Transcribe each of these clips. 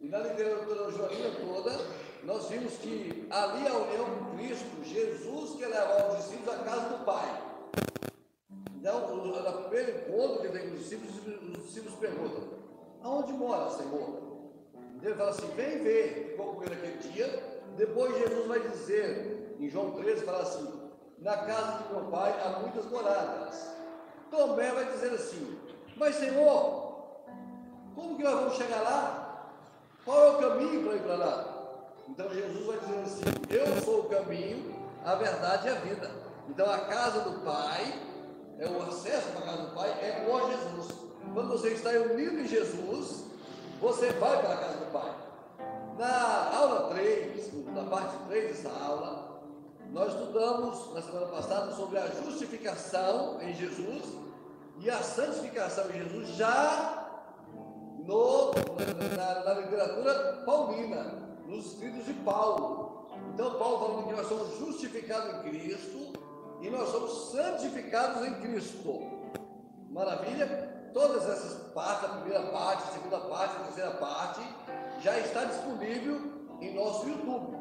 e na literatura joanina toda, nós vimos que ali a união com Cristo, Jesus quer levar os discípulos à casa do Pai. Então, no primeiro que tem com os discípulos, os discípulos perguntam: Aonde mora, Senhor? Ele fala assim: vem ver, ficou com ele aquele dia. Depois Jesus vai dizer, em João 13, fala assim: na casa de meu pai há muitas moradas. Tomé vai dizer assim: mas Senhor, como que nós vamos chegar lá? Qual é o caminho para ir para lá? Então Jesus vai dizer assim: eu sou o caminho, a verdade e a vida. Então a casa do Pai, é o acesso para a casa do Pai é por Jesus. Quando você está unido em Jesus, você vai para a casa do Pai. Na aula 3, na parte 3 dessa aula, nós estudamos na semana passada sobre a justificação em Jesus e a santificação em Jesus já no, na, na literatura paulina, nos escritos de Paulo. Então, Paulo falando que nós somos justificados em Cristo e nós somos santificados em Cristo. Maravilha? Todas essas partes, a primeira parte, a segunda parte, a terceira parte, já está disponível em nosso YouTube.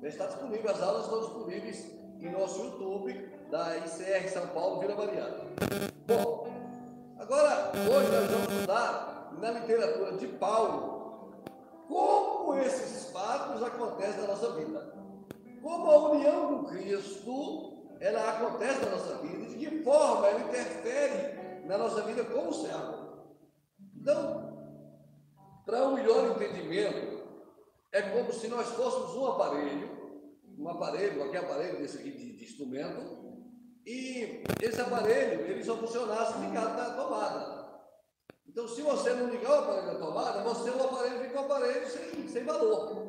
Já está disponível, as aulas estão disponíveis em nosso YouTube da ICR São Paulo Vila Mariana. Bom, agora hoje nós vamos estudar na literatura de Paulo como esses fatos acontecem na nossa vida. Como a união com Cristo ela acontece na nossa vida, de que forma ela interfere na nossa vida como servo. Então, para um melhor entendimento, é como se nós fôssemos um aparelho, um aparelho, qualquer aparelho desse aqui de, de instrumento, e esse aparelho ele só funcionasse ligado na tomada. Então, se você não ligar o aparelho na tomada, você o aparelho fica um aparelho sem, sem valor.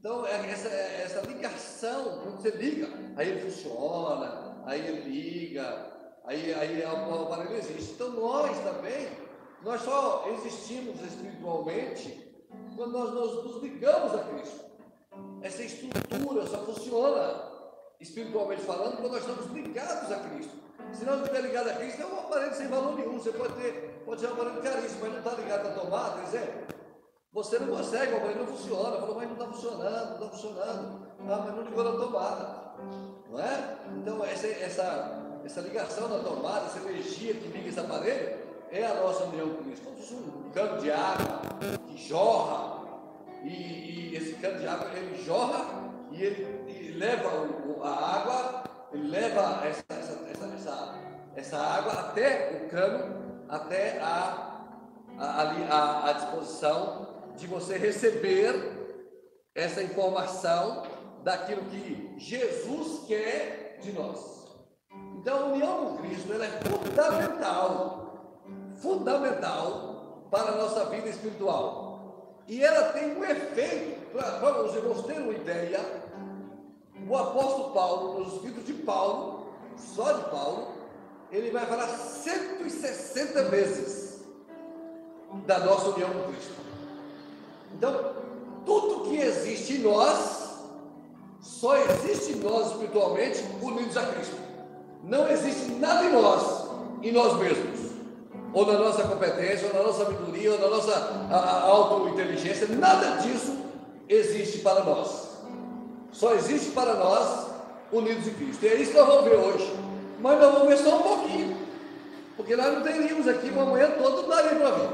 Então, é essa, é essa ligação, quando você liga, aí ele funciona, aí ele liga, Aí, aí o aparelho existe. Então nós também, nós só existimos espiritualmente quando nós nos ligamos a Cristo. Essa estrutura só funciona espiritualmente falando quando nós estamos ligados a Cristo. Se não estiver ligado a Cristo, é um aparelho sem valor nenhum. Você pode ter, pode ser um aparelho caríssimo, mas não está ligado na tomada, exemplo. Você não consegue, o aparelho não funciona. Falou, mas não está funcionando, não está funcionando. Ah, mas não ligou na tomada. Não é? Então, essa, essa essa ligação da tomada, essa energia que liga esse aparelho, é a nossa união com Cristo. Como se um cano de água que jorra, e, e, esse cano de água ele jorra e ele, ele leva o, a água, ele leva essa, essa, essa, essa, água até o cano, até a, a, a, a disposição de você receber essa informação daquilo que Jesus quer de nós. Então, a união com Cristo é fundamental, fundamental para a nossa vida espiritual. E ela tem um efeito, para os irmãos terem uma ideia, o apóstolo Paulo, nos escritos de Paulo, só de Paulo, ele vai falar 160 vezes da nossa união com Cristo. Então, tudo que existe em nós, só existe em nós espiritualmente unidos a Cristo. Não existe nada em nós, em nós mesmos. ou na nossa competência, ou na nossa sabedoria, ou na nossa auto-inteligência. Nada disso existe para nós. Só existe para nós unidos em Cristo. E é isso que nós vamos ver hoje. Mas nós vamos ver só um pouquinho. Porque nós não teríamos aqui uma manhã toda, não daria para ver.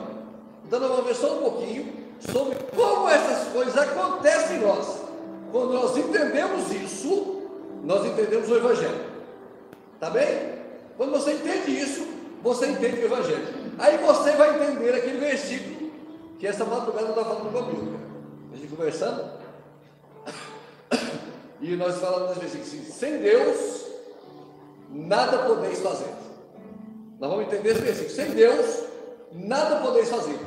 Então nós vamos ver só um pouquinho sobre como essas coisas acontecem em nós. Quando nós entendemos isso, nós entendemos o Evangelho. Tá bem? Quando você entende isso, você entende o Evangelho. Aí você vai entender aquele versículo que essa madrugada está falando comigo. A gente conversando. E nós falamos nesse versículo assim: sem Deus, nada podeis fazer. Nós vamos entender esse versículo. Sem Deus, nada podeis fazer.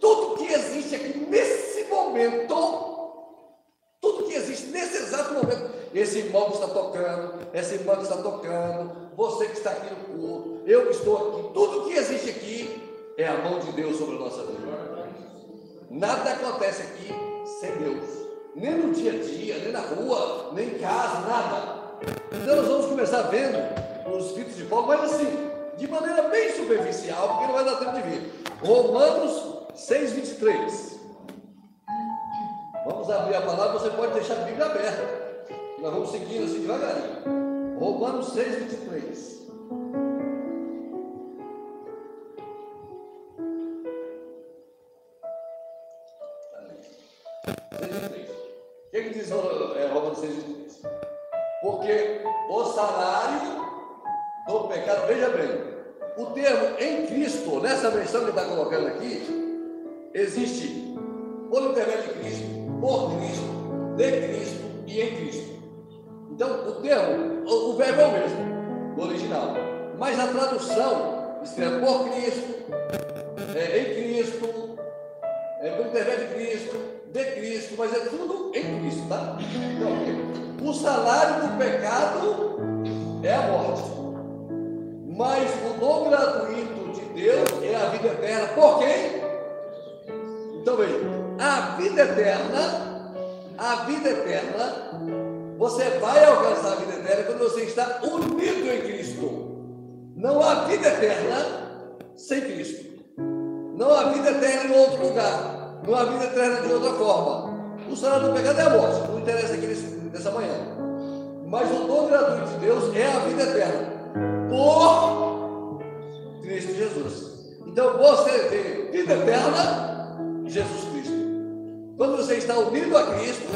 Tudo que existe aqui nesse momento, tudo que existe nesse exato momento, esse irmão que está tocando, essa irmã que está tocando, você que está aqui no culto, eu que estou aqui, tudo que existe aqui é a mão de Deus sobre a nossa vida. Nada acontece aqui sem Deus, nem no dia a dia, nem na rua, nem em casa, nada. Então nós vamos começar vendo os escritos de Paulo, mas assim, de maneira bem superficial, porque não vai dar tempo de ver. Romanos 6, 23. Vamos abrir a palavra, você pode deixar a Bíblia aberta. Nós vamos seguindo assim devagarinho. Romanos 6, 23. Porque o salário do pecado, veja bem, o termo em Cristo, nessa versão que está colocando aqui, existe por intermédio de Cristo, por Cristo, de Cristo e em Cristo. Então, o termo, o, o verbo é o mesmo, no original, mas a tradução escreve por Cristo, é, em Cristo, é, por intermédio de Cristo, de Cristo, mas é tudo em Cristo, tá? Então, o salário do pecado é a morte, mas o dom gratuito de Deus é a vida eterna. Por quem? Então veja, a vida eterna, a vida eterna, você vai alcançar a vida eterna quando você está unido em Cristo. Não há vida eterna sem Cristo. Não há vida eterna em outro lugar. Não há vida eterna de outra forma. O salário do pecado é a morte. Não interessa aqui nessa manhã. Mas o dom gratuito de Deus é a vida eterna. Por Cristo Jesus. Então você tem vida eterna Jesus Cristo. Quando você está unido a Cristo,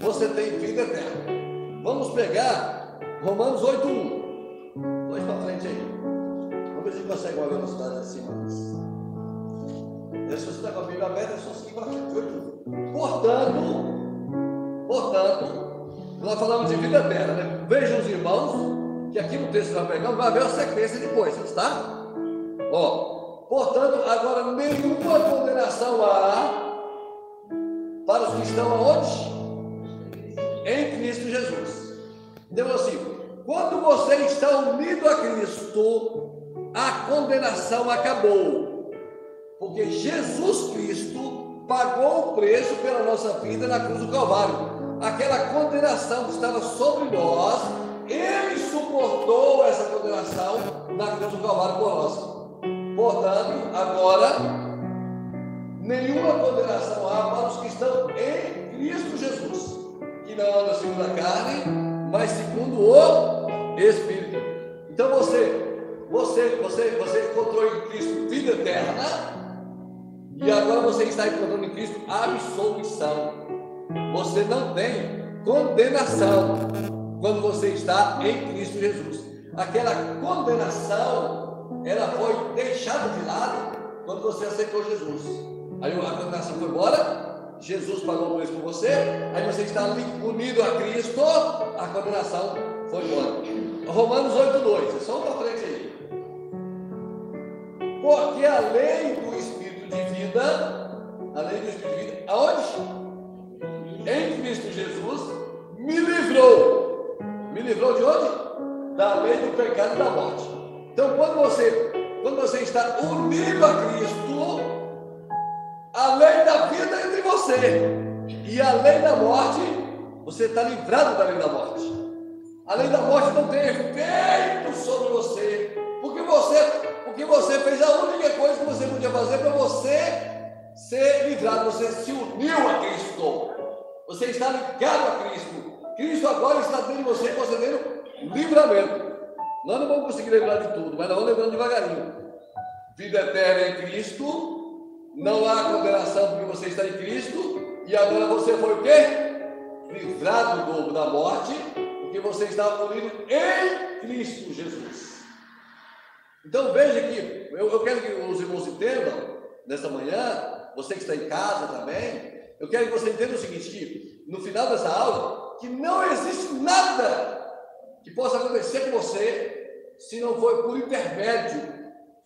você tem vida eterna. Vamos pegar Romanos 8.1. Dois para frente aí. Vamos ver se consegue uma velocidade acima disso. Se você está com a Bíblia aberta, é só seguir para frente. 8.1. Portanto, portanto, nós falamos de vida eterna, né? Vejam os irmãos, que aqui no texto nós pegamos vai haver a sequência de coisas, tá? Ó, Portanto, agora nenhuma condenação há para os que estão aonde? Em Cristo Jesus. Então, assim, quando você está unido a Cristo, a condenação acabou. Porque Jesus Cristo pagou o preço pela nossa vida na cruz do Calvário. Aquela condenação que estava sobre nós, Ele suportou essa condenação na cruz do Calvário por nós. Portanto, agora, nenhuma condenação há para os que estão em Cristo Jesus, que não andam segundo a carne, mas segundo o Espírito. Então você, você, você, você encontrou em Cristo vida eterna, e agora você está encontrando em Cristo absolvição. Você não tem condenação quando você está em Cristo Jesus. Aquela condenação ela foi deixada de lado quando você aceitou Jesus. Aí a condenação foi embora, Jesus pagou o preço por você, aí você está unido a Cristo, a condenação foi embora. Romanos 8,2, é só para frente aí. Porque a lei do Espírito de vida, a lei do Espírito de vida, aonde? Em Cristo Jesus, me livrou. Me livrou de onde? Da lei do pecado e da morte. Então, quando você, quando você está unido a Cristo, a lei da vida é entre você e a lei da morte, você está livrado da lei da morte. A lei da morte não tem efeito sobre você, porque você, Porque você fez a única coisa que você podia fazer para você ser livrado. Você se uniu a Cristo. Você está ligado a Cristo. Cristo agora está dentro de você, concedendo livramento. Nós não vamos conseguir lembrar de tudo, mas nós vamos lembrando devagarinho. Vida eterna em Cristo, não há condenação porque você está em Cristo, e agora você foi o quê? Livrado do, da morte, porque você está unido em Cristo Jesus. Então veja que, eu, eu quero que os irmãos entendam, nesta manhã, você que está em casa também, eu quero que você entenda o seguinte: que no final dessa aula, que não existe nada que possa acontecer com você se não for por intermédio,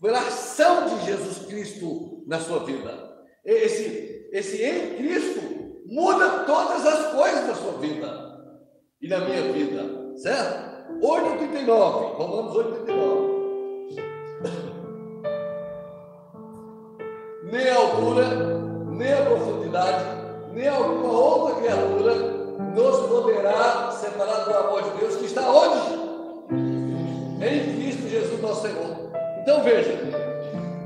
pela ação de Jesus Cristo na sua vida. Esse, esse em Cristo muda todas as coisas da sua vida e na minha vida, certo? 8,39, Romanos 8,39. Nem a altura, nem a profundidade, nem alguma outra criatura nos poderá separar do amor de Deus que está onde? Em Cristo Jesus nosso Senhor. Então veja,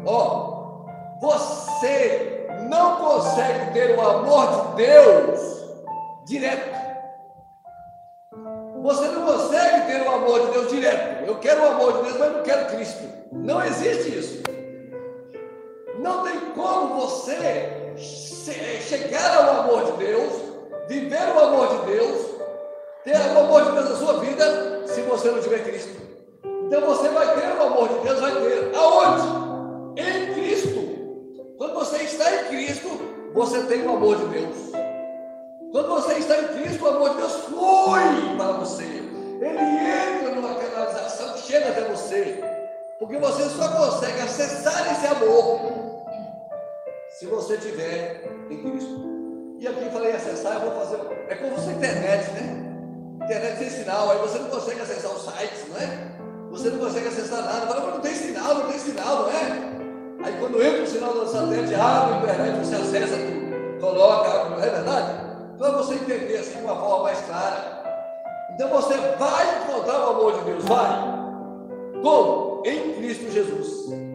ó, você não consegue ter o amor de Deus direto. Você não consegue ter o amor de Deus direto. Eu quero o amor de Deus, mas não quero Cristo. Não existe isso. Não tem como você chegar ao amor de Deus, viver o amor de Deus, ter o amor de Deus na sua vida, se você não tiver Cristo. Então você vai ter o amor de Deus, vai ter. Aonde? Em Cristo. Quando você está em Cristo, você tem o amor de Deus. Quando você está em Cristo, o amor de Deus flui para você. Ele entra numa canalização chega até você. Porque você só consegue acessar esse amor se você tiver em Cristo. E aqui falei acessar, eu vou fazer. É como se internet, né? Internet sem sinal, aí você não consegue acessar os sites, não é? Você não consegue acessar nada. Fala, mas não tem sinal, não tem sinal, não é? Aí quando entra o sinal do satélite, abre a internet, você acessa tudo, coloca, não é verdade? Para você entender assim de uma forma mais clara. Então você vai encontrar o amor de Deus, vai. Como? Em Cristo Jesus.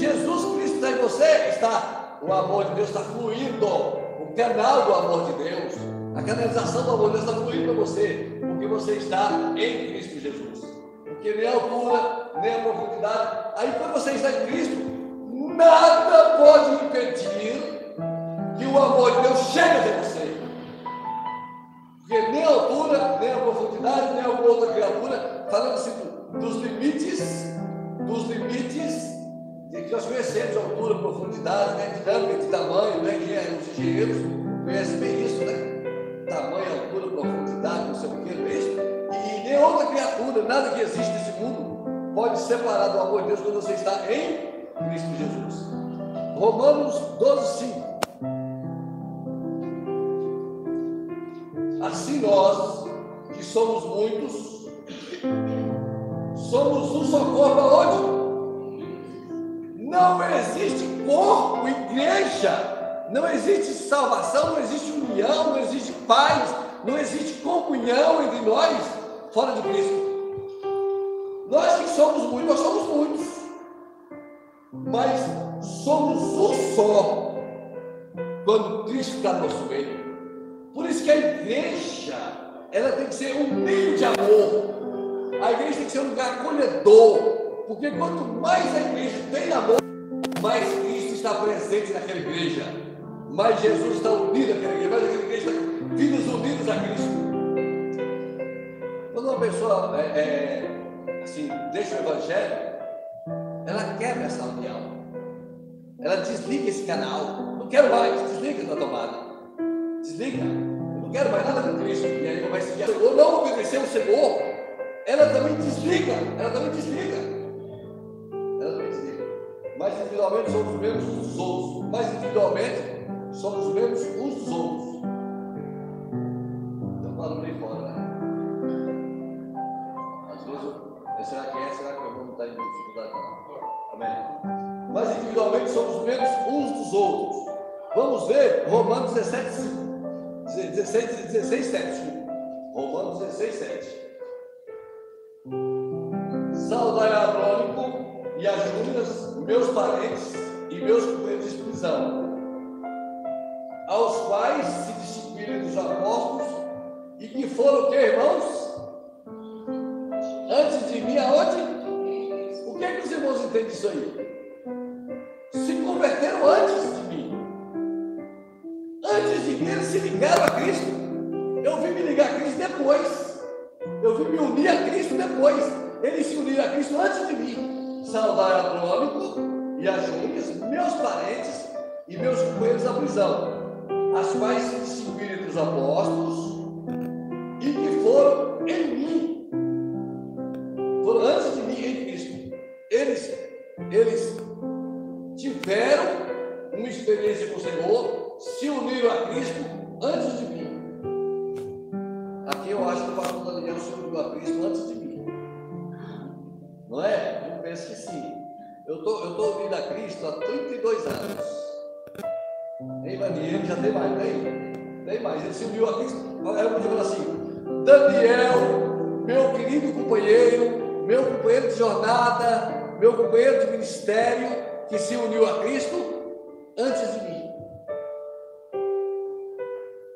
Jesus Cristo está em você, está, o amor de Deus está fluindo, o canal do amor de Deus, a canalização do amor de Deus está fluindo para você, porque você está em Cristo Jesus. Porque nem a altura, nem a profundidade. Aí quando você está em Cristo, nada pode impedir que o amor de Deus chegue até você. Porque nem a altura, nem a profundidade, nem alguma outra criatura, falando assim dos limites, dos limites e que nós conhecemos altura, profundidade, né, dinâmica de tamanho, né, que é, os engenheiros conhecem bem isso, né? Tamanho, altura, profundidade, não sei o que, é isso? E nem outra criatura, nada que existe nesse mundo, pode separar do amor de Deus quando você está em Cristo Jesus. Romanos 12, 5. Assim nós, que somos muitos, somos um só corpo aonde? Não existe corpo, igreja. Não existe salvação, não existe união, não existe paz, não existe comunhão entre nós fora de Cristo. Nós que somos muitos, nós somos muitos. Mas somos um só quando Cristo está no nosso meio. Por isso que a igreja, ela tem que ser um meio de amor. A igreja tem que ser um lugar acolhedor. Porque quanto mais a igreja tem amor, mais Cristo está presente naquela igreja, mais Jesus está unido àquela igreja, mais aquela igreja está vidas unidos a Cristo. Quando uma pessoa é, é, assim, deixa o Evangelho, ela quebra essa união. Ela desliga esse canal. Não quero mais, desliga da tomada. Desliga. Eu não quero mais nada com Cristo. E aí vai seguir. Ou não obedecer ao Senhor, ela também desliga. Ela também desliga mas individualmente somos os mesmos uns dos outros, mas individualmente somos os mesmos uns dos outros. Então falando bem fora, né? Às vezes, eu, será que é? Será que eu vou estar em dificuldade? Amém? Mas individualmente somos os mesmos uns dos outros. Vamos ver Romanos 17, 16, 16 7. Romanos 16, 7. Saudai Andrônico e a Júnias, meus parentes e meus companheiros de prisão, aos quais se distinguiram dos apóstolos e que foram que, irmãos? Antes de mim, aonde? O que, é que os irmãos entendem disso aí? Se converteram antes de mim. Antes de mim, eles se ligaram a Cristo. Eu vim me ligar a Cristo depois. Eu vim me unir a Cristo depois. Eles se uniram a Cristo antes de mim. Saudar Andrônico e a Júnias, meus parentes e meus companheiros da prisão, as quais se distinguiram dos apóstolos tô, estou tô unido a Cristo há 32 anos. Ei, Daniel, já tem mais, tem? Tem mais. Ele se uniu a Cristo. Era um assim: Daniel, meu querido companheiro, meu companheiro de jornada, meu companheiro de ministério, que se uniu a Cristo antes de mim.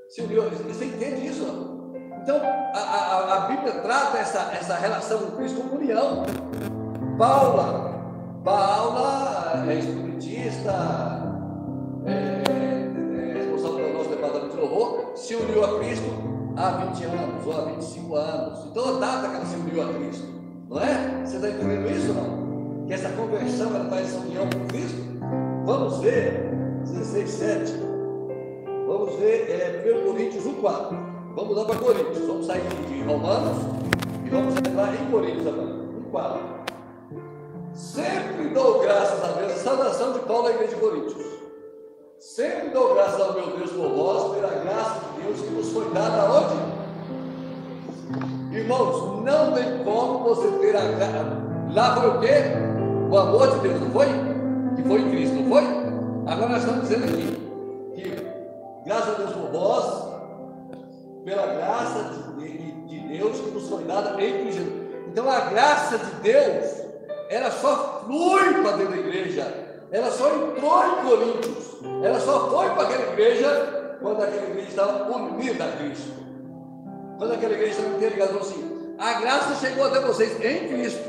Se uniu a Cristo. Você entende isso? Então, a, a, a Bíblia trata essa, essa relação com Cristo como união. Paula, Paula é espiritista, é, é, responsável pelo nosso departamento de louvor, se uniu a Cristo há 20 anos ou há 25 anos. Então, a data que ela se uniu a Cristo, não é? Você está entendendo isso não? Que essa conversão ela faz essa união com Cristo? Vamos ver, 16, 7. Vamos ver é, 1 Coríntios 1, 4. Vamos lá para Coríntios. Vamos sair de Romanos e vamos entrar em Coríntios agora. 1, 4. Sempre dou graças a Deus. Saudação de Paulo à igreja de Coríntios. Sempre dou graças ao meu Deus por vós, pela graça de Deus que nos foi dada aonde? Irmãos, não tem como você ter a graça. Lá foi o quê? O amor de Deus, não foi? Que foi em Cristo, não foi? Agora nós estamos dizendo aqui que, graças a Deus por vós, pela graça de, de, de Deus que nos foi dada em Cristo. Então a graça de Deus ela só flui para dentro da igreja, ela só entrou em Coríntios, ela só foi para aquela igreja quando aquela igreja estava unida a Cristo. Quando aquela igreja estava interligada, assim, a graça chegou até vocês em Cristo.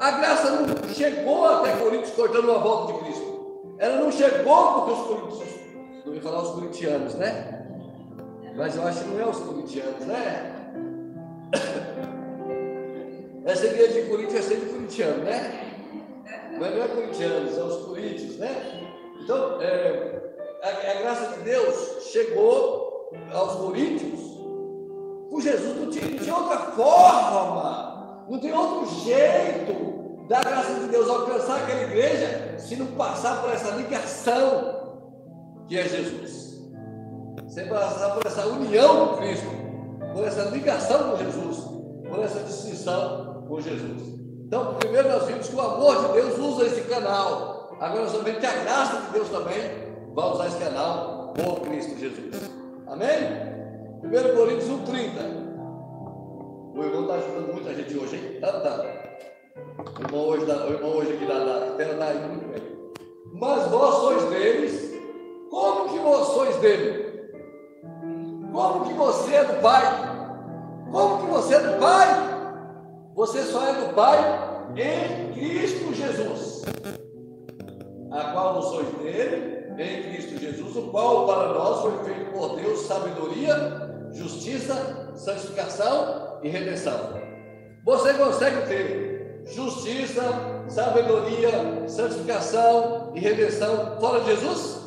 A graça não chegou até Coríntios cortando uma volta de Cristo. Ela não chegou porque os coríntios, não ia falar os corintianos, né? Mas eu acho que não é os corintianos, né? Essa igreja de Coríntios é sempre corintiano, né? Mas não é corintiano, são os coríntios, né? Então, é, a, a, graça de Deus chegou aos coríntios por Jesus, não tinha, não tinha outra forma, não tem outro jeito da graça de Deus alcançar aquela igreja se não passar por essa ligação que é Jesus. Sem passar por essa união com Cristo, por essa ligação com Jesus, por essa distinção com Jesus. Então, primeiro nós vimos que o amor de Deus usa esse canal. Agora nós vamos ver que a graça de Deus também vai usar esse canal por Cristo Jesus. Amém? 1 Coríntios 1,30. O irmão está ajudando muita gente hoje, hein? Tá, tá. O irmão hoje, da, o irmão hoje aqui da, da terra está indo muito bem. Mas vós sois deles. Como que vós sois dele? Como que você é do Pai? Como que você é do Pai? Você só é do Pai em Cristo Jesus, a qual não sois dele, em Cristo Jesus, o qual para nós foi feito por Deus sabedoria, justiça, santificação e redenção. Você consegue ter justiça, sabedoria, santificação e redenção fora de Jesus?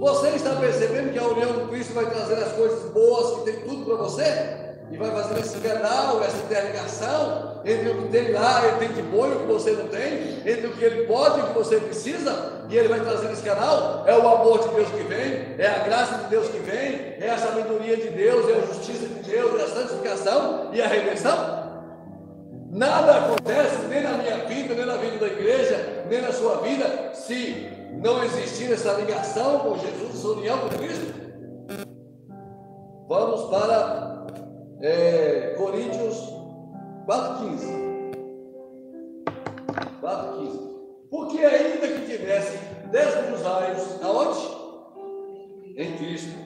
Você está percebendo que a união com Cristo vai trazer as coisas boas que tem tudo para você? E vai fazer esse canal, essa interligação entre o que tem lá, ele tem de bom e o que você não tem, entre o que ele pode e o que você precisa, e ele vai trazer esse canal. É o amor de Deus que vem, é a graça de Deus que vem, é a sabedoria de Deus, é a justiça de Deus, é a santificação e a redenção. Nada acontece nem na minha vida, nem na vida da igreja, nem na sua vida, se não existir essa ligação com Jesus, essa união com Cristo. Vamos para é, Coríntios 4,15. 4,15. Porque ainda que tivessem dez mil usuários, aonde? Em Cristo.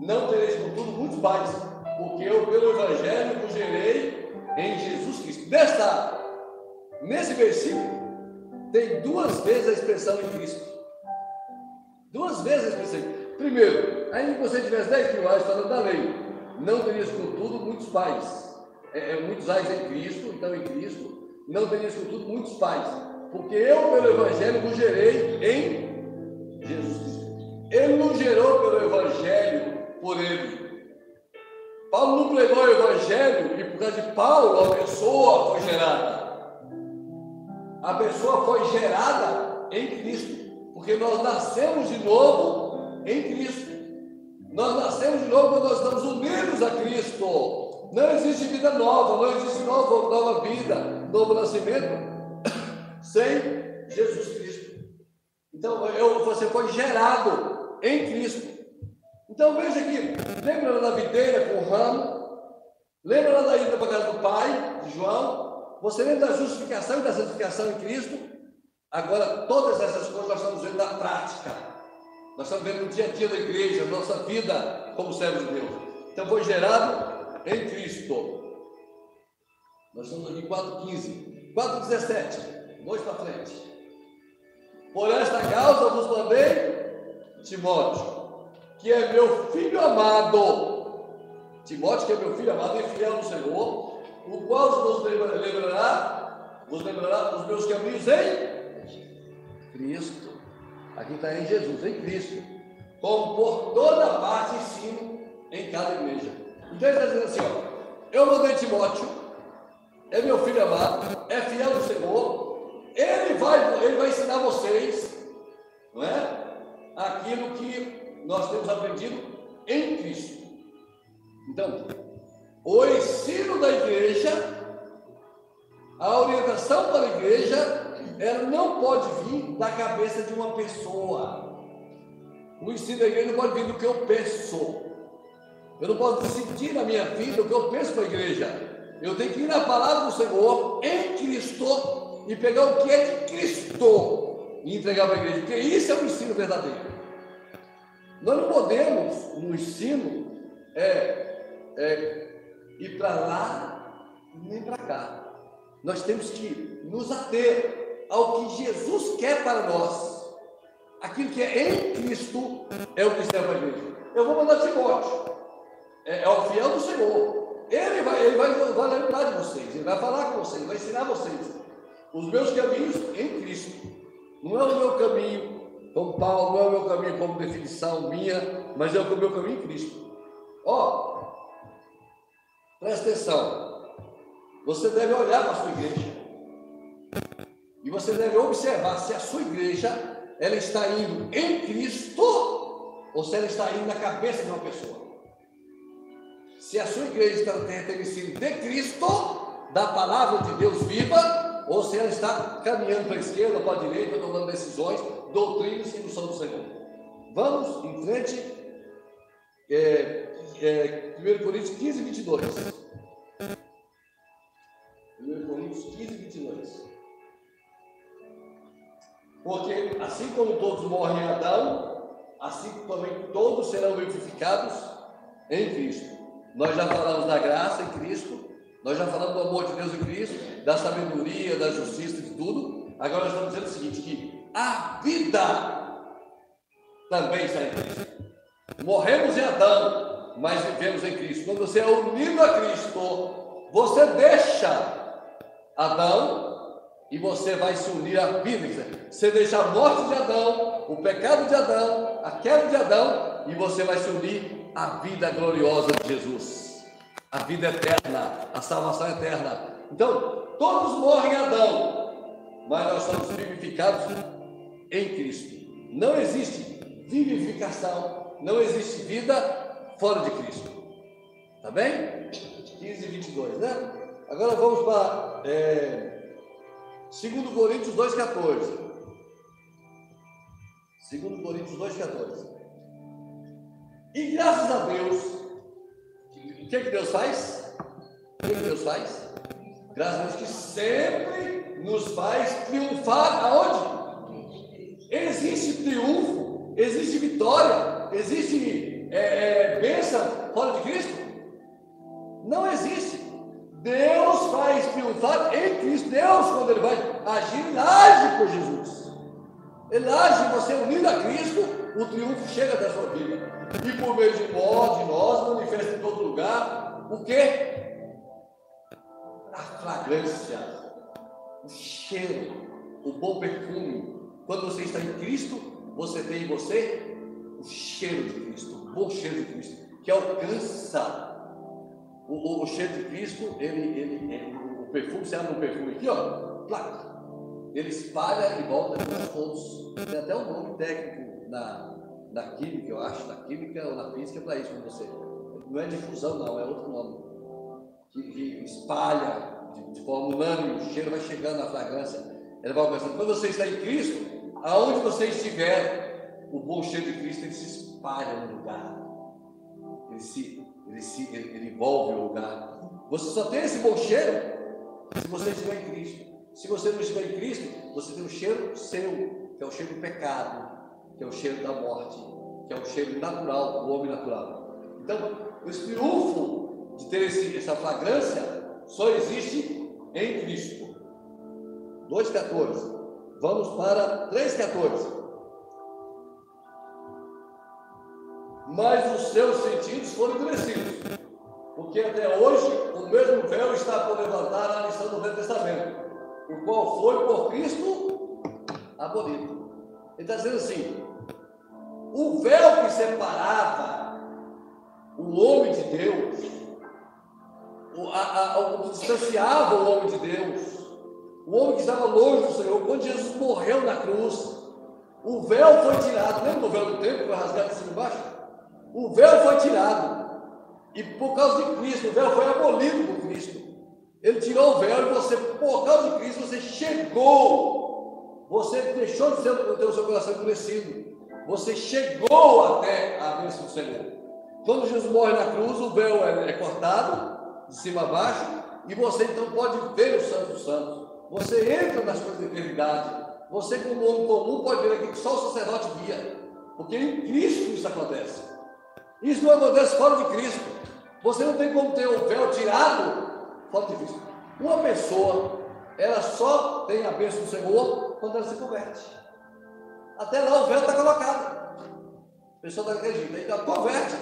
Não tereis, contudo, muitos pais, porque eu, pelo Evangelho, vos gerei em Jesus Cristo. Nesta, nesse versículo, tem duas vezes a expressão em Cristo. Duas vezes a expressão. Primeiro, ainda que você tivesse 10 mil reais falando da lei, não terias, contudo, muitos pais. É, é, muitos reais em Cristo, então em Cristo, não terias, contudo, muitos pais. Porque eu, pelo Evangelho, vos gerei em Jesus. Ele nos gerou pelo Evangelho, por Ele. Paulo não pregou o Evangelho e por causa de Paulo a pessoa foi gerada. A pessoa foi gerada em Cristo, porque nós nascemos de novo em Cristo. Nós nascemos de novo quando nós estamos unidos a Cristo. Não existe vida nova, não existe nova, nova vida, novo nascimento sem Jesus Cristo. Então, eu, você foi gerado em Cristo. Então, veja aqui, lembra da videira com o ramo? Lembra da ida para casa do pai, de João? Você lembra da justificação e da santificação em Cristo? Agora, todas essas coisas nós estamos vendo na prática. Nós estamos vendo no dia a dia da igreja, nossa vida como servos de Deus. Então, foi gerado em Cristo. Nós estamos aqui em 4,15. 4,17. Dois para frente. Por esta causa vos mandei Timóteo, que é meu filho amado. Timóteo, que é meu filho amado e fiel no Senhor, o qual vos lembrará, vos lembrará dos meus caminhos em Cristo. Aqui está em Jesus, em Cristo. Como por toda parte ensino em cada igreja. Então ele está dizendo assim: ó, eu mandei Timóteo, é meu filho amado, é fiel no Senhor, ele vai, ele vai ensinar vocês, não é? Aquilo que nós temos aprendido em Cristo. Então, o ensino da igreja, a orientação para a igreja, ela não pode vir da cabeça de uma pessoa. O ensino da igreja não pode vir do que eu penso. Eu não posso sentir na minha vida o que eu penso para a igreja. Eu tenho que ir na palavra do Senhor em Cristo e pegar o que é de Cristo e entregar para a igreja, porque isso é o ensino verdadeiro. Nós não podemos, no ensino, é, é, ir para lá nem para cá. Nós temos que nos ater ao que Jesus quer para nós. Aquilo que é em Cristo é o que serve a igreja. Eu vou mandar Timóteo, é, é o fiel do Senhor. Ele vai, ele vai, vai lembrar de vocês, ele vai falar com vocês, vai ensinar vocês os meus caminhos em Cristo. Não é o meu caminho como Paulo, não é o meu caminho como definição minha, mas é o meu caminho em Cristo. Ó, oh, presta atenção. Você deve olhar para a sua igreja. E você deve observar se a sua igreja ela está indo em Cristo ou se ela está indo na cabeça de uma pessoa. Se a sua igreja está tendo ensino de Cristo, da palavra de Deus viva, ou se ela está caminhando para a esquerda, para a direita, tomando decisões, doutrinas não são do Senhor. Vamos em frente, é, é, 1 Coríntios 15, 22. Porque assim como todos morrem em Adão, assim também todos serão vivificados em Cristo. Nós já falamos da graça em Cristo, nós já falamos do amor de Deus em Cristo, da sabedoria, da justiça, de tudo. Agora nós estamos dizendo o seguinte: que a vida também está em Cristo. Morremos em Adão, mas vivemos em Cristo. Quando você é unido a Cristo, você deixa Adão e você vai se unir à vida. Você deixa a morte de Adão, o pecado de Adão, a queda de Adão, e você vai se unir à vida gloriosa de Jesus a vida eterna, a salvação eterna. Então, todos morrem em Adão, mas nós somos vivificados em Cristo. Não existe vivificação, não existe vida fora de Cristo. Tá bem? 15 e 22, né? Agora vamos para é, 2 Coríntios 2,14. 2 Coríntios 2,14. E graças a Deus, o que, que Deus faz? O que, que Deus faz? Graças a Deus que sempre nos faz triunfar aonde? Existe triunfo, existe vitória, existe é, é, bênção fora de Cristo? Não existe. Deus faz triunfar em Cristo. Deus, quando Ele vai agir, Ele age por Jesus. Ele age, você unido a Cristo, o triunfo chega da sua vida. E por meio de nós, de nós, manifesta em todo lugar o quê? A fragrância, o cheiro, o bom perfume. Quando você está em Cristo, você tem em você o cheiro de Cristo, o bom cheiro de Cristo, que alcança o, o, o cheiro de Cristo, ele, ele, ele, o perfume, você abre um perfume aqui, ó, placa. Ele espalha e volta para todos. Tem até um nome técnico na, na química, eu acho, na química ou na física para isso você. Não é difusão, não, é outro nome. Que, que espalha de, de, forma unânime, o cheiro vai chegando na fragrância. Ela vai alcançando. Quando você está em Cristo, aonde você estiver, o bom cheiro de Cristo ele se espalha no lugar. Ele se ele, se, ele, ele envolve o lugar. Você só tem esse bom cheiro se você estiver em Cristo. Se você não estiver em Cristo, você tem o cheiro seu, que é o cheiro do pecado, que é o cheiro da morte, que é o cheiro natural, do homem natural. Então, o triunfo de ter esse, essa fragrância só existe em Cristo. 2,14. Vamos para 3,14. Mas os seus sentidos foram endurecidos. Porque até hoje o mesmo véu está por levantar na lição do Velho Testamento, o qual foi por Cristo abolido. Ele está dizendo assim: o véu que separava o homem de Deus, o, a, a, o que distanciava o homem de Deus, o homem que estava longe do Senhor, quando Jesus morreu na cruz, o véu foi tirado. Lembra do véu do templo que foi rasgado de cima e embaixo? O véu foi tirado. E por causa de Cristo, o véu foi abolido por Cristo. Ele tirou o véu e você, por causa de Cristo, você chegou. Você deixou de ter o seu coração endurecido. Você chegou até a bênção do Senhor. Quando Jesus morre na cruz, o véu é, é cortado, de cima a baixo, e você então pode ver o Santo dos Santos. Você entra nas coisas da eternidade. Você, como homem comum, pode ver aqui que só o sacerdote via. Porque em Cristo isso acontece. Isso não acontece fora de Cristo. Você não tem como ter o véu tirado fora de Cristo. Uma pessoa, ela só tem a bênção do Senhor quando ela se converte. Até lá o véu está colocado. A pessoa está acreditando, então converte.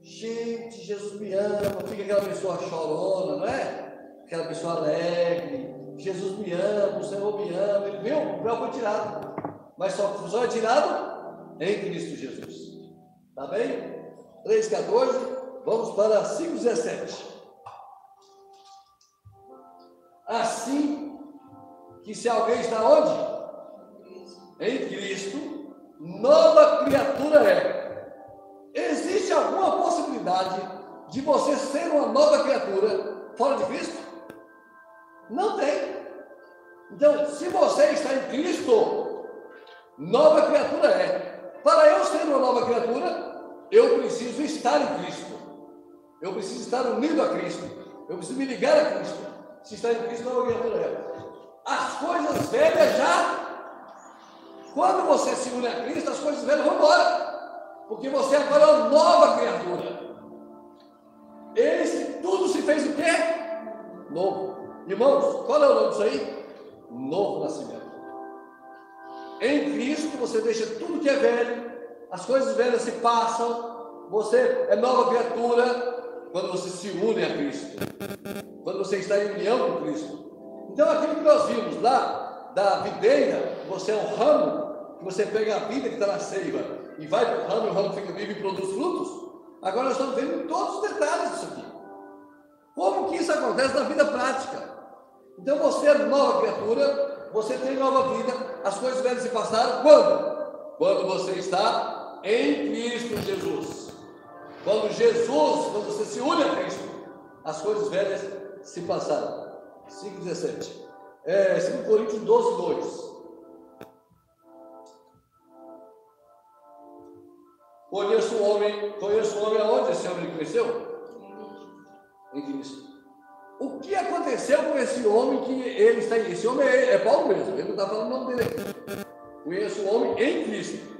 Gente, Jesus me ama, fica aquela pessoa chorona, não é? Aquela pessoa alegre. Jesus me ama, o Senhor me ama. Ele viu, o véu foi tirado. Mas só, só é tirado em Cristo Jesus. Está bem? 3,14, vamos para 5,17. Assim que se alguém está onde? Em Cristo, nova criatura é. Existe alguma possibilidade de você ser uma nova criatura fora de Cristo? Não tem. Então, se você está em Cristo, nova criatura é. Para eu ser uma nova criatura, eu preciso estar em Cristo. Eu preciso estar unido a Cristo. Eu preciso me ligar a Cristo. Se estar em Cristo, não é criatura As coisas velhas já. Quando você se une a Cristo, as coisas velhas vão embora. Porque você agora é uma nova criatura. Eles, tudo se fez o quê? Novo. Irmãos, qual é o nome disso aí? Novo nascimento. Em Cristo você deixa tudo que é velho as coisas velhas se passam, você é nova criatura quando você se une a Cristo, quando você está em união com Cristo. Então, aquilo que nós vimos lá da videira, você é um ramo, que você pega a vida que está na seiva e vai para o ramo, e o ramo fica vivo e produz frutos. Agora nós estamos vendo todos os detalhes disso aqui. Como que isso acontece na vida prática? Então você é nova criatura, você tem nova vida, as coisas velhas se passaram quando? Quando você está em Cristo Jesus. Quando Jesus, quando você se une a Cristo, as coisas velhas se passaram. 5,17. É, 5 Coríntios 12, 2. Conheço um homem, conheço um homem aonde esse homem cresceu? Em Cristo. O que aconteceu? com esse homem que ele está. Esse homem é, é Paulo mesmo, ele não está falando o nome dele. Conheço o homem em Cristo.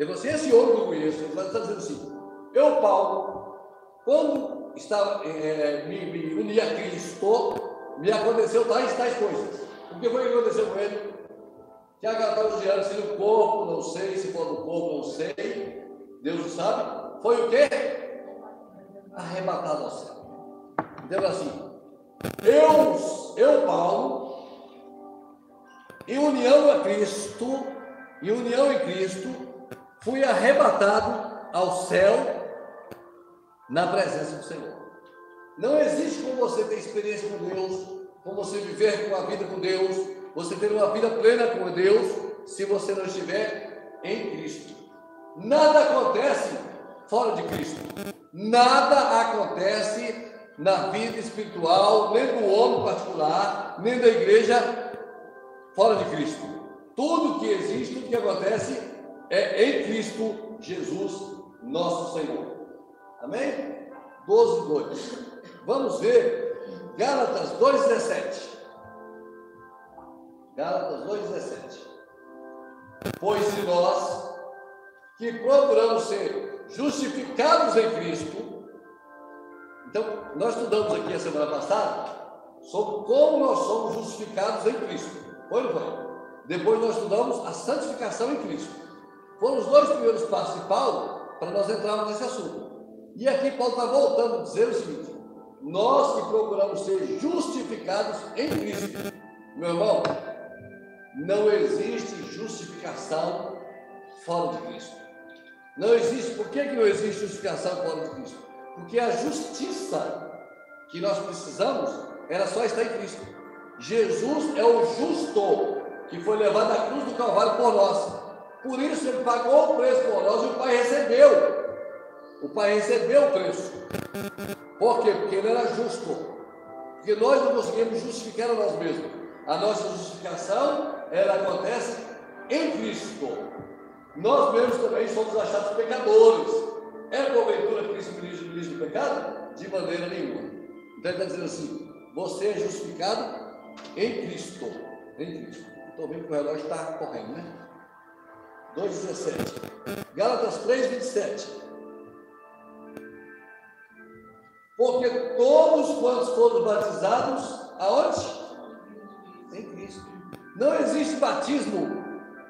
E você, esse homem que eu conheço, ele está dizendo assim: Eu, Paulo, quando estava, é, me, me uni a Cristo, me aconteceu tais tais coisas. O que foi que aconteceu com ele? Tinha 14 anos, se no corpo, não sei, se for no corpo, não sei. Deus sabe. Foi o quê? Arrebatado ao céu. Então assim, eu, eu Paulo, em união a Cristo, em união em Cristo, fui arrebatado ao céu na presença do Senhor. Não existe como você ter experiência com Deus, como você viver com a vida com Deus, você ter uma vida plena com Deus, se você não estiver em Cristo. Nada acontece fora de Cristo. Nada acontece na vida espiritual, nem do homem particular, nem da igreja fora de Cristo. Tudo que existe, tudo que acontece é em Cristo Jesus, nosso Senhor. Amém? 12, 2. Vamos ver Gálatas 2,17. Gálatas 2,17. Pois se nós que procuramos ser justificados em Cristo, então, nós estudamos aqui a semana passada sobre como nós somos justificados em Cristo. Foi foi? Depois nós estudamos a santificação em Cristo. Foram os dois primeiros passos de Paulo para nós entrarmos nesse assunto. E aqui Paulo está voltando a dizer o seguinte: nós que procuramos ser justificados em Cristo. Meu irmão, não existe justificação fora de Cristo. Não existe. Por que, que não existe justificação fora de Cristo? Porque a justiça que nós precisamos era só estar em Cristo. Jesus é o justo que foi levado à cruz do Calvário por nós. Por isso ele pagou o preço por nós e o Pai recebeu. O Pai recebeu o preço. Por quê? Porque ele era justo. Porque nós não conseguimos justificar a nós mesmos. A nossa justificação, ela acontece em Cristo. Nós mesmos também somos achados pecadores. É porventura Cristo ministro do pecado? De maneira nenhuma. Então ele está dizendo assim: você é justificado em Cristo. Em Cristo. Estou vendo que o relógio está correndo, né? 2,17. Gálatas 3, 27. Porque todos quantos foram batizados, aonde? Em Cristo. Não existe batismo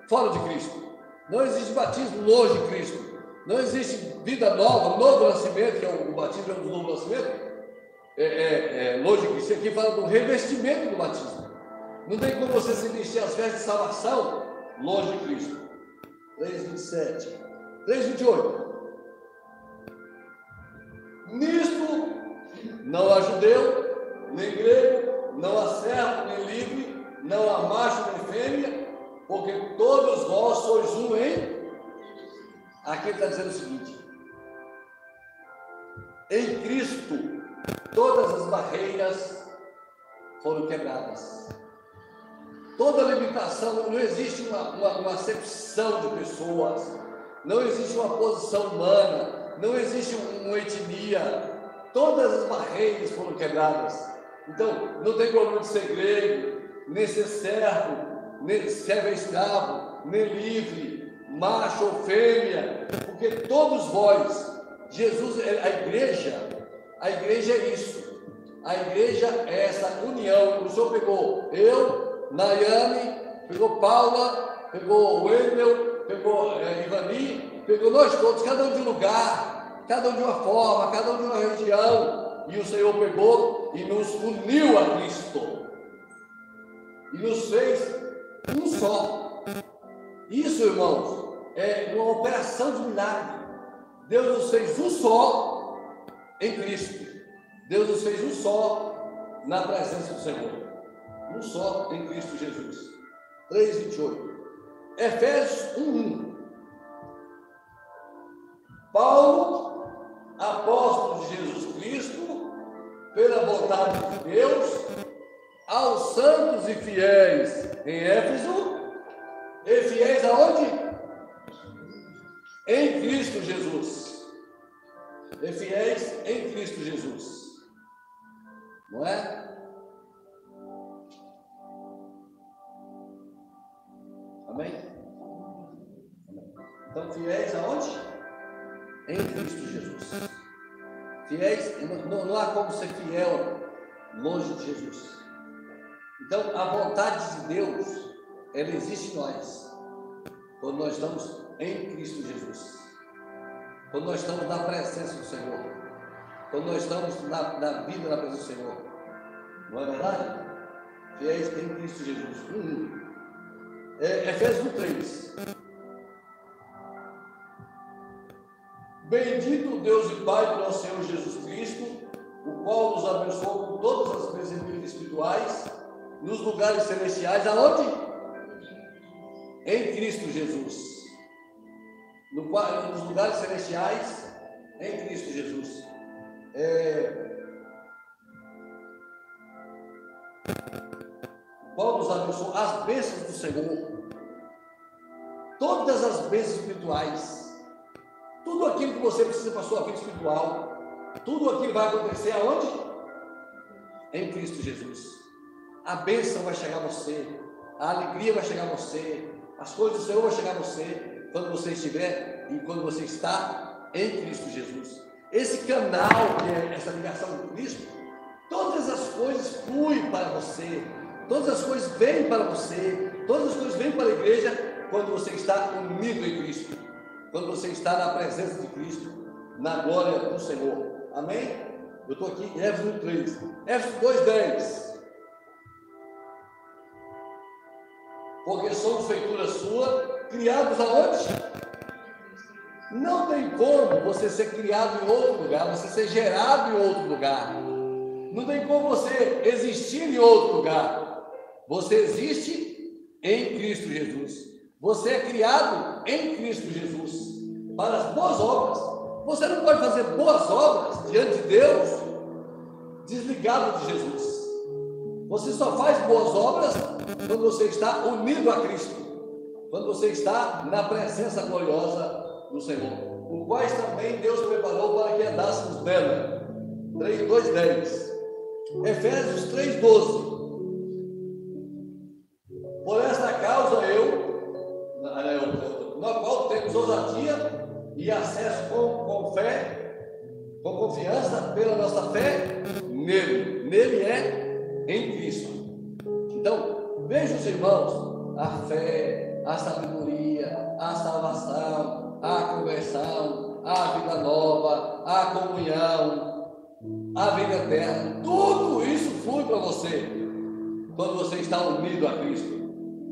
fora de Cristo. Não existe batismo longe de Cristo. Não existe vida nova, novo nascimento, que é o, o batismo é um novo nascimento. É, é, é, lógico, isso aqui fala do revestimento do batismo. Não tem como você se vestir as vestes de salvação longe de Cristo. 3,27. 3,28. Nisto não há judeu, nem grego, não há servo, nem livre, não há macho, nem fêmea, porque todos vós sois um em Aqui está dizendo o seguinte: em Cristo, todas as barreiras foram quebradas. Toda limitação, não existe uma, uma, uma acepção de pessoas, não existe uma posição humana, não existe uma etnia. Todas as barreiras foram quebradas. Então, não tem problema de ser grego, nem ser servo, nem servo escravo, nem livre, macho ou fêmea, porque todos vós, Jesus, é a igreja, a igreja é isso. A igreja é essa união. O Senhor pegou eu, Nayane, pegou Paula, pegou Wendel, pegou é, Ivani, pegou nós todos, cada um de um lugar, cada um de uma forma, cada um de uma região. E o Senhor pegou e nos uniu a Cristo. E nos fez um só. Isso, irmãos, é uma operação de milagre. Deus nos fez um só em Cristo. Deus nos fez um só na presença do Senhor. Um só em Cristo Jesus. 3,28. Efésios 1,1. Paulo, apóstolo de Jesus Cristo, pela vontade de Deus, aos santos e fiéis em Éfeso, e fiéis aonde? Em Cristo Jesus. E fiéis em Cristo Jesus. Não é? Então, fiéis aonde? Em Cristo Jesus. Fiéis, não, não há como ser fiel longe de Jesus. Então, a vontade de Deus, ela existe em nós, quando nós estamos em Cristo Jesus. Quando nós estamos na presença do Senhor. Quando nós estamos na, na vida na presença do Senhor. Não é verdade? Fiéis em Cristo Jesus. Hum. É, Efésios 3. Bendito Deus e Pai do nosso Senhor Jesus Cristo, o qual nos abençoou com todas as bênçãos espirituais nos lugares celestiais, aonde? Em Cristo Jesus. No, nos lugares celestiais, em Cristo Jesus. É, qual nos abençoou as bênçãos do Senhor. Todas as bênçãos espirituais tudo aquilo que você precisa para a sua vida espiritual, tudo aquilo vai acontecer aonde? Em Cristo Jesus. A bênção vai chegar a você, a alegria vai chegar a você, as coisas do Senhor vão chegar a você quando você estiver e quando você está em Cristo Jesus. Esse canal que é essa ligação com Cristo, todas as coisas fluem para você, todas as coisas vêm para você, todas as coisas vêm para a igreja quando você está unido em Cristo quando você está na presença de Cristo, na glória do Senhor. Amém? Eu estou aqui em Éfeso 3. Éfeso 2,10. Porque somos feitura sua, criados aonde? Não tem como você ser criado em outro lugar, você ser gerado em outro lugar. Não tem como você existir em outro lugar. Você existe em Cristo Jesus. Você é criado em Cristo Jesus para as boas obras. Você não pode fazer boas obras diante de Deus desligado de Jesus. Você só faz boas obras quando você está unido a Cristo, quando você está na presença gloriosa do Senhor, o quais também Deus preparou para que andássemos nela. 3, 2, 10. Efésios 3, 12. Ousadia e acesso com, com fé, com confiança pela nossa fé nele. Nele é em Cristo. Então, vejam os irmãos, a fé, a sabedoria, a salvação, a conversão, a vida nova, a comunhão, a vida eterna, tudo isso flui para você quando você está unido a Cristo.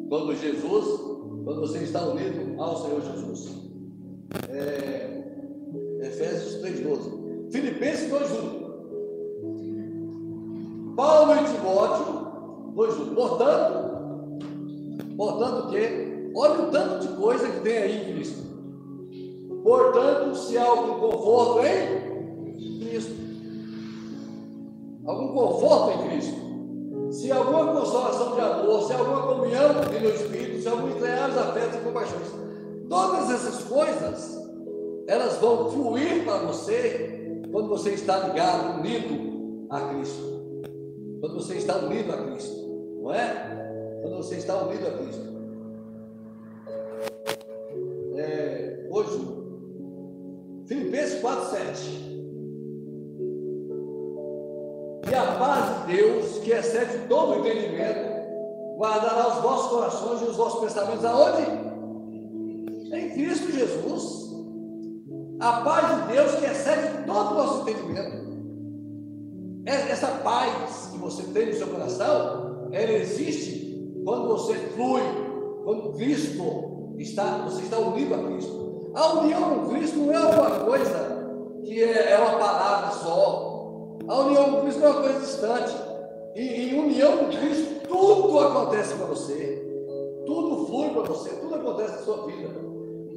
Quando Jesus quando você está unido ao Senhor Jesus. É, Efésios 3,12. Filipenses 2,1. Paulo e Timóteo 2,1. Portanto, portanto que, olha o tanto de coisa que tem aí em Cristo. Portanto, se há algum conforto em Cristo, algum conforto em Cristo, se alguma consolação de amor, se alguma comunhão meu espírito, se algum entregar afetos e compaixões, todas essas coisas, elas vão fluir para você quando você está ligado, unido a Cristo. Quando você está unido a Cristo, não é? Quando você está unido a Cristo. É, hoje, Filipenses 4, 7. E a paz de Deus, que excede todo o entendimento, guardará os vossos corações e os vossos pensamentos aonde? Cristo Jesus. A paz de Deus que excede todo o nosso entendimento. Essa paz que você tem no seu coração, ela existe quando você flui, quando Cristo está, você está unido a Cristo. A união com Cristo não é uma coisa que é, é uma palavra só, a união com Cristo não é uma coisa distante. E em união com Cristo, tudo acontece para você. Tudo flui para você, tudo acontece na sua vida.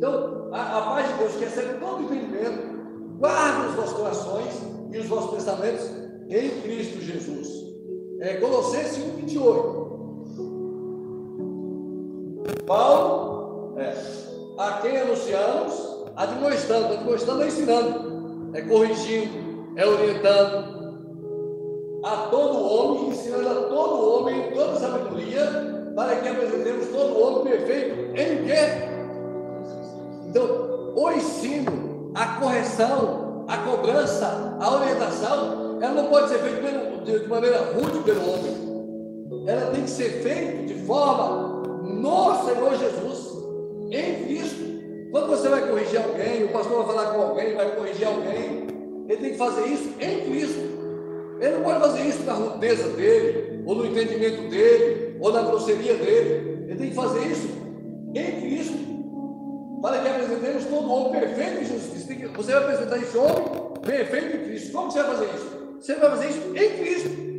Então, a, a paz de Deus, que recebe todo entendimento, guarda os vossos corações e os vossos pensamentos em Cristo Jesus. É, Colossenses 1, 28. Paulo, é, a quem anunciamos, admoestando, admoestando é ensinando, é corrigindo, é orientando, a todo homem, ensinando a todo homem em toda sabedoria, para que apresentemos todo homem perfeito em quê? Então, o ensino, a correção, a cobrança, a orientação, ela não pode ser feita de, de maneira rude pelo homem. Ela tem que ser feita de forma no Senhor Jesus, em Cristo. Quando você vai corrigir alguém, o pastor vai falar com alguém, vai corrigir alguém, ele tem que fazer isso em Cristo. Ele não pode fazer isso na rudeza dele, ou no entendimento dele, ou na grosseria dele. Ele tem que fazer isso em Cristo. Para que apresentemos todo o homem perfeito em Jesus Cristo. Você vai apresentar esse homem perfeito em Cristo. Como você vai fazer isso? Você vai fazer isso em Cristo.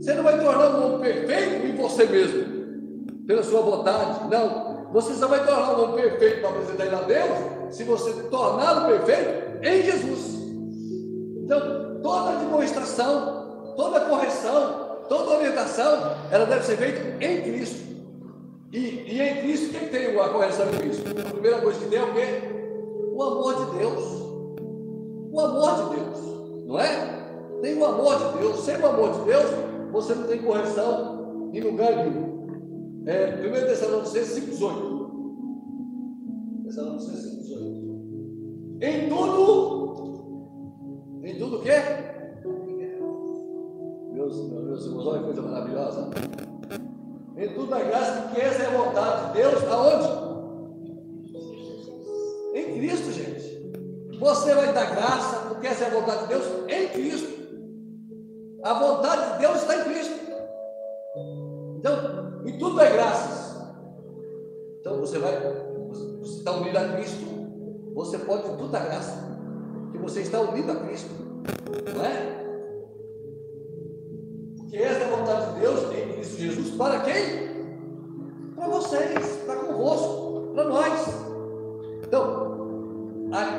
Você não vai tornar um homem perfeito em você mesmo, pela sua vontade. Não. Você só vai tornar um homem perfeito para apresentar ele a Deus, se você torná-lo perfeito em Jesus. Então, toda demonstração, toda correção, toda orientação, ela deve ser feita em Cristo. E, e em Cristo, quem tem a correção em Cristo? A primeira coisa que tem é o quê? O amor de Deus. O amor de Deus, não é? Tem o amor de Deus. Sem o amor de Deus, você não tem correção em lugar nenhum. É, 1 Tessalonicenses 5,18. Tessalonicenses 5,18. Em tudo, em tudo o quê? Meus, meus irmãos, olha que coisa maravilhosa. Em tudo a graça, que essa é a vontade de Deus, aonde? Em Cristo, gente. Você vai dar graça, porque essa é a vontade de Deus, em Cristo. A vontade de Deus está em Cristo. Então, em tudo é graças. Então você vai, você está unido a Cristo, você pode tudo dar graça, que você está unido a Cristo, não é? Jesus. Para quem? Para vocês, para convosco, para nós. Então,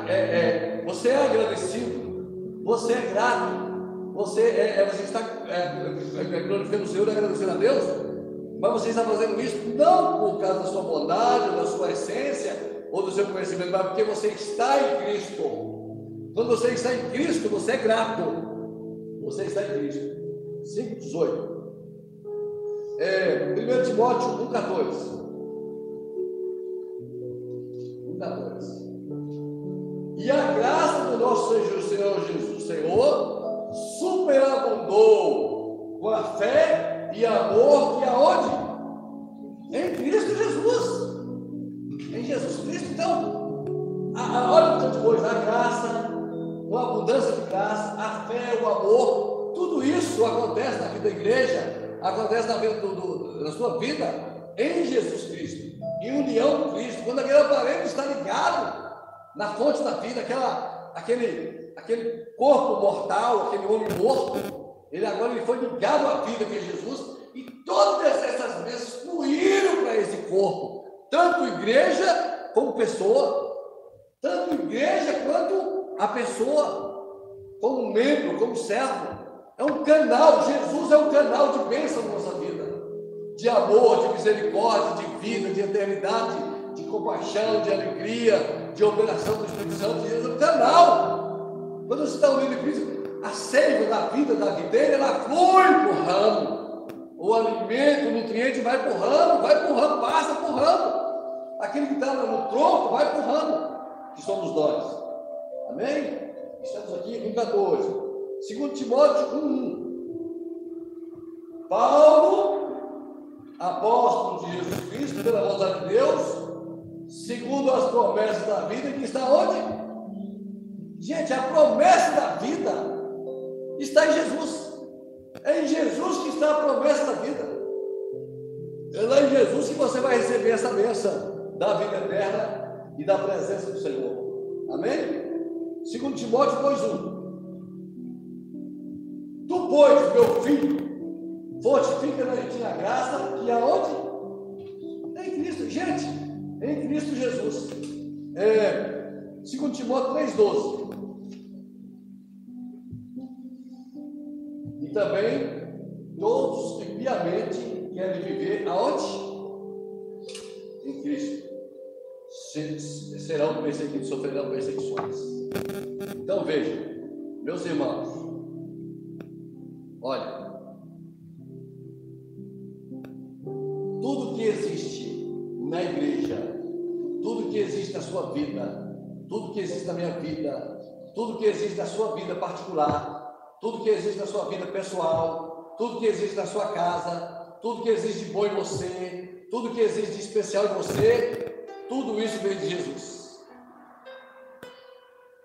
é, é, você é agradecido, você é grato, você, é, é, você está é, é, glorificando o Senhor, agradecendo a Deus, mas você está fazendo isso não por causa da sua bondade, da sua essência ou do seu conhecimento, mas porque você está em Cristo. Quando você está em Cristo, você é grato. Você está em Cristo. 5,18. É, 1 Timóteo 1,14. 1,14. E a graça do nosso Senhor Jesus, Senhor, superabundou com a fé e amor que aonde? Em Cristo Jesus. Em Jesus Cristo, então, a, a, olha o tanto coisa, a graça, uma abundância de graça, a fé, o amor, tudo isso acontece na vida da igreja, acontece na, do, do, na sua vida em Jesus Cristo, em união com Cristo, quando aquele aparelho está ligado na fonte da vida, aquela, aquele aquele corpo mortal, aquele homem morto, ele agora ele foi ligado à vida que é Jesus, e todas essas bênçãos fluíram para esse corpo, tanto igreja como pessoa, tanto igreja quanto a pessoa, como membro, como servo. É um canal, Jesus é um canal de bênção na nossa vida, de amor, de misericórdia, de vida, de eternidade, de compaixão, de alegria, de operação do Espírito Santo. Jesus é um canal quando você está unido em Cristo, a seiva da vida da videira, ela flui para o ramo. O alimento, o nutriente vai para o ramo, vai para o ramo, passa para o ramo. Aquele que está no tronco vai para o ramo, que somos nós. Amém? Estamos aqui em 14. Segundo Timóteo 1. Paulo, apóstolo de Jesus Cristo, pela vontade de Deus, segundo as promessas da vida, que está onde? Gente, a promessa da vida está em Jesus. É em Jesus que está a promessa da vida. É lá em Jesus que você vai receber essa bênção da vida eterna e da presença do Senhor. Amém? Segundo Timóteo 2,1. Meu filho, fortifica na gente a graça que aonde? É em Cristo. Gente, é em Cristo Jesus. É, segundo Timóteo 3,12. também todos que piamente querem viver aonde? Em Cristo. Serão perseguidos, sofrerão perseguições. Então veja, meus irmãos, tudo que existe na minha vida, tudo que existe na sua vida particular, tudo que existe na sua vida pessoal, tudo que existe na sua casa, tudo que existe de bom em você, tudo que existe de especial em você, tudo isso vem de Jesus.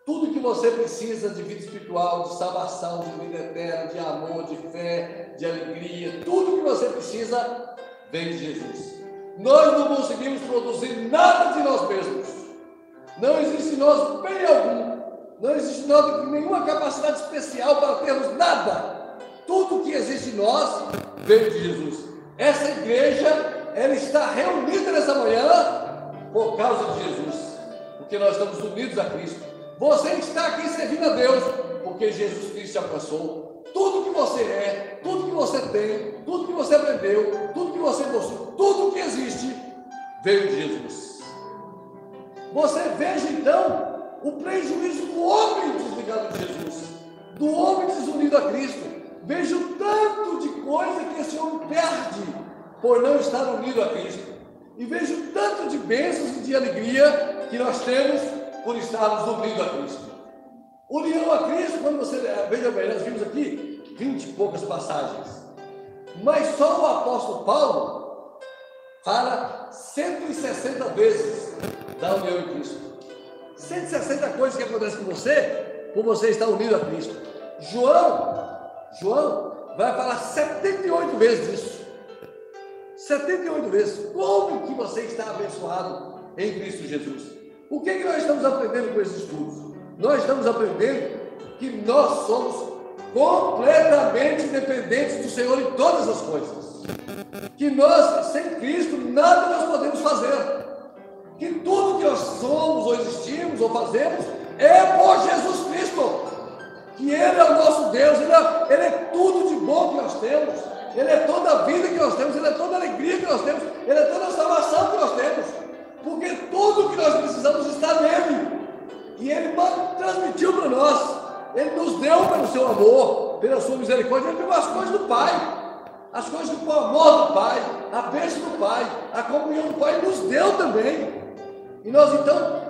Tudo que você precisa de vida espiritual, de salvação, de vida eterna, de amor, de fé, de alegria, tudo que você precisa vem de Jesus. Nós não conseguimos produzir nada de nós mesmos. Não existe em nós bem algum. Não existe em nós nenhuma capacidade especial para termos nada. Tudo que existe em nós veio de Jesus. Essa igreja, ela está reunida nessa manhã por causa de Jesus. Porque nós estamos unidos a Cristo. Você está aqui servindo a Deus, porque Jesus Cristo te alcançou. Tudo que você é, tudo que você tem, tudo que você aprendeu, tudo que você possui, tudo que existe, veio de Jesus. Você veja então o prejuízo do homem desligado de Jesus, do homem desunido a Cristo. Veja o tanto de coisa que esse homem perde por não estar unido a Cristo. E veja o tanto de bênçãos e de alegria que nós temos por estarmos unidos a Cristo. União a Cristo, quando você. Veja bem, nós vimos aqui vinte e poucas passagens. Mas só o apóstolo Paulo fala 160 vezes da união em Cristo. 160 coisas que acontecem com você por você estar unido a Cristo. João, João vai falar 78 vezes isso. 78 vezes. Como que você está abençoado em Cristo Jesus? O que, é que nós estamos aprendendo com esses estudos? Nós estamos aprendendo que nós somos completamente dependentes do Senhor em todas as coisas. Que nós, sem Cristo, nada nós podemos fazer. Que tudo que nós somos, ou existimos, ou fazemos, é por Jesus Cristo. Que Ele é o nosso Deus, Ele é, Ele é tudo de bom que nós temos. Ele é toda a vida que nós temos, Ele é toda a alegria que nós temos, Ele é toda a salvação que nós temos porque tudo que nós precisamos está nele. E ele transmitiu para nós. Ele nos deu pelo seu amor, pela sua misericórdia, ele deu as coisas do Pai. As coisas do amor do Pai, a bênção do Pai, a comunhão do Pai nos deu também. E nós então,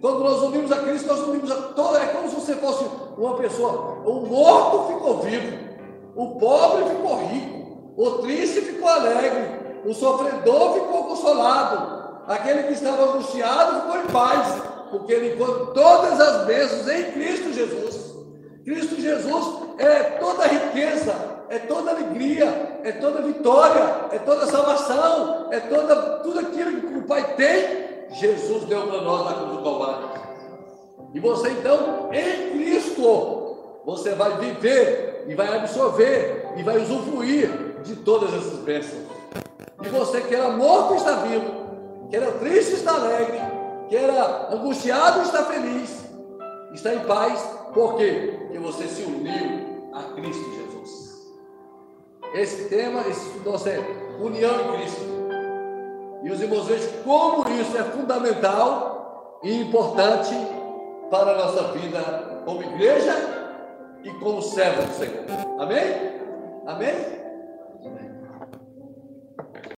quando nós unimos a Cristo, nós unimos a toda. É como se você fosse uma pessoa. O morto ficou vivo, o pobre ficou rico, o triste ficou alegre, o sofredor ficou consolado, aquele que estava angustiado ficou em paz, porque ele encontrou todas as bênçãos em Cristo Jesus. Cristo Jesus é toda riqueza, é toda alegria, é toda vitória, é toda salvação, é toda, tudo aquilo que o Pai tem, Jesus deu para nós na cruz do Calvário. E você então, em Cristo, você vai viver e vai absorver e vai usufruir de todas essas bênçãos. E você que era morto está vivo, que era triste está alegre, que era angustiado está feliz, está em paz, por quê? Porque você se uniu a Cristo Jesus. Esse tema, esse nosso é união em Cristo. E os irmãos vejam como isso é fundamental e importante para a nossa vida como igreja e como servo do Senhor. Amém? Amém.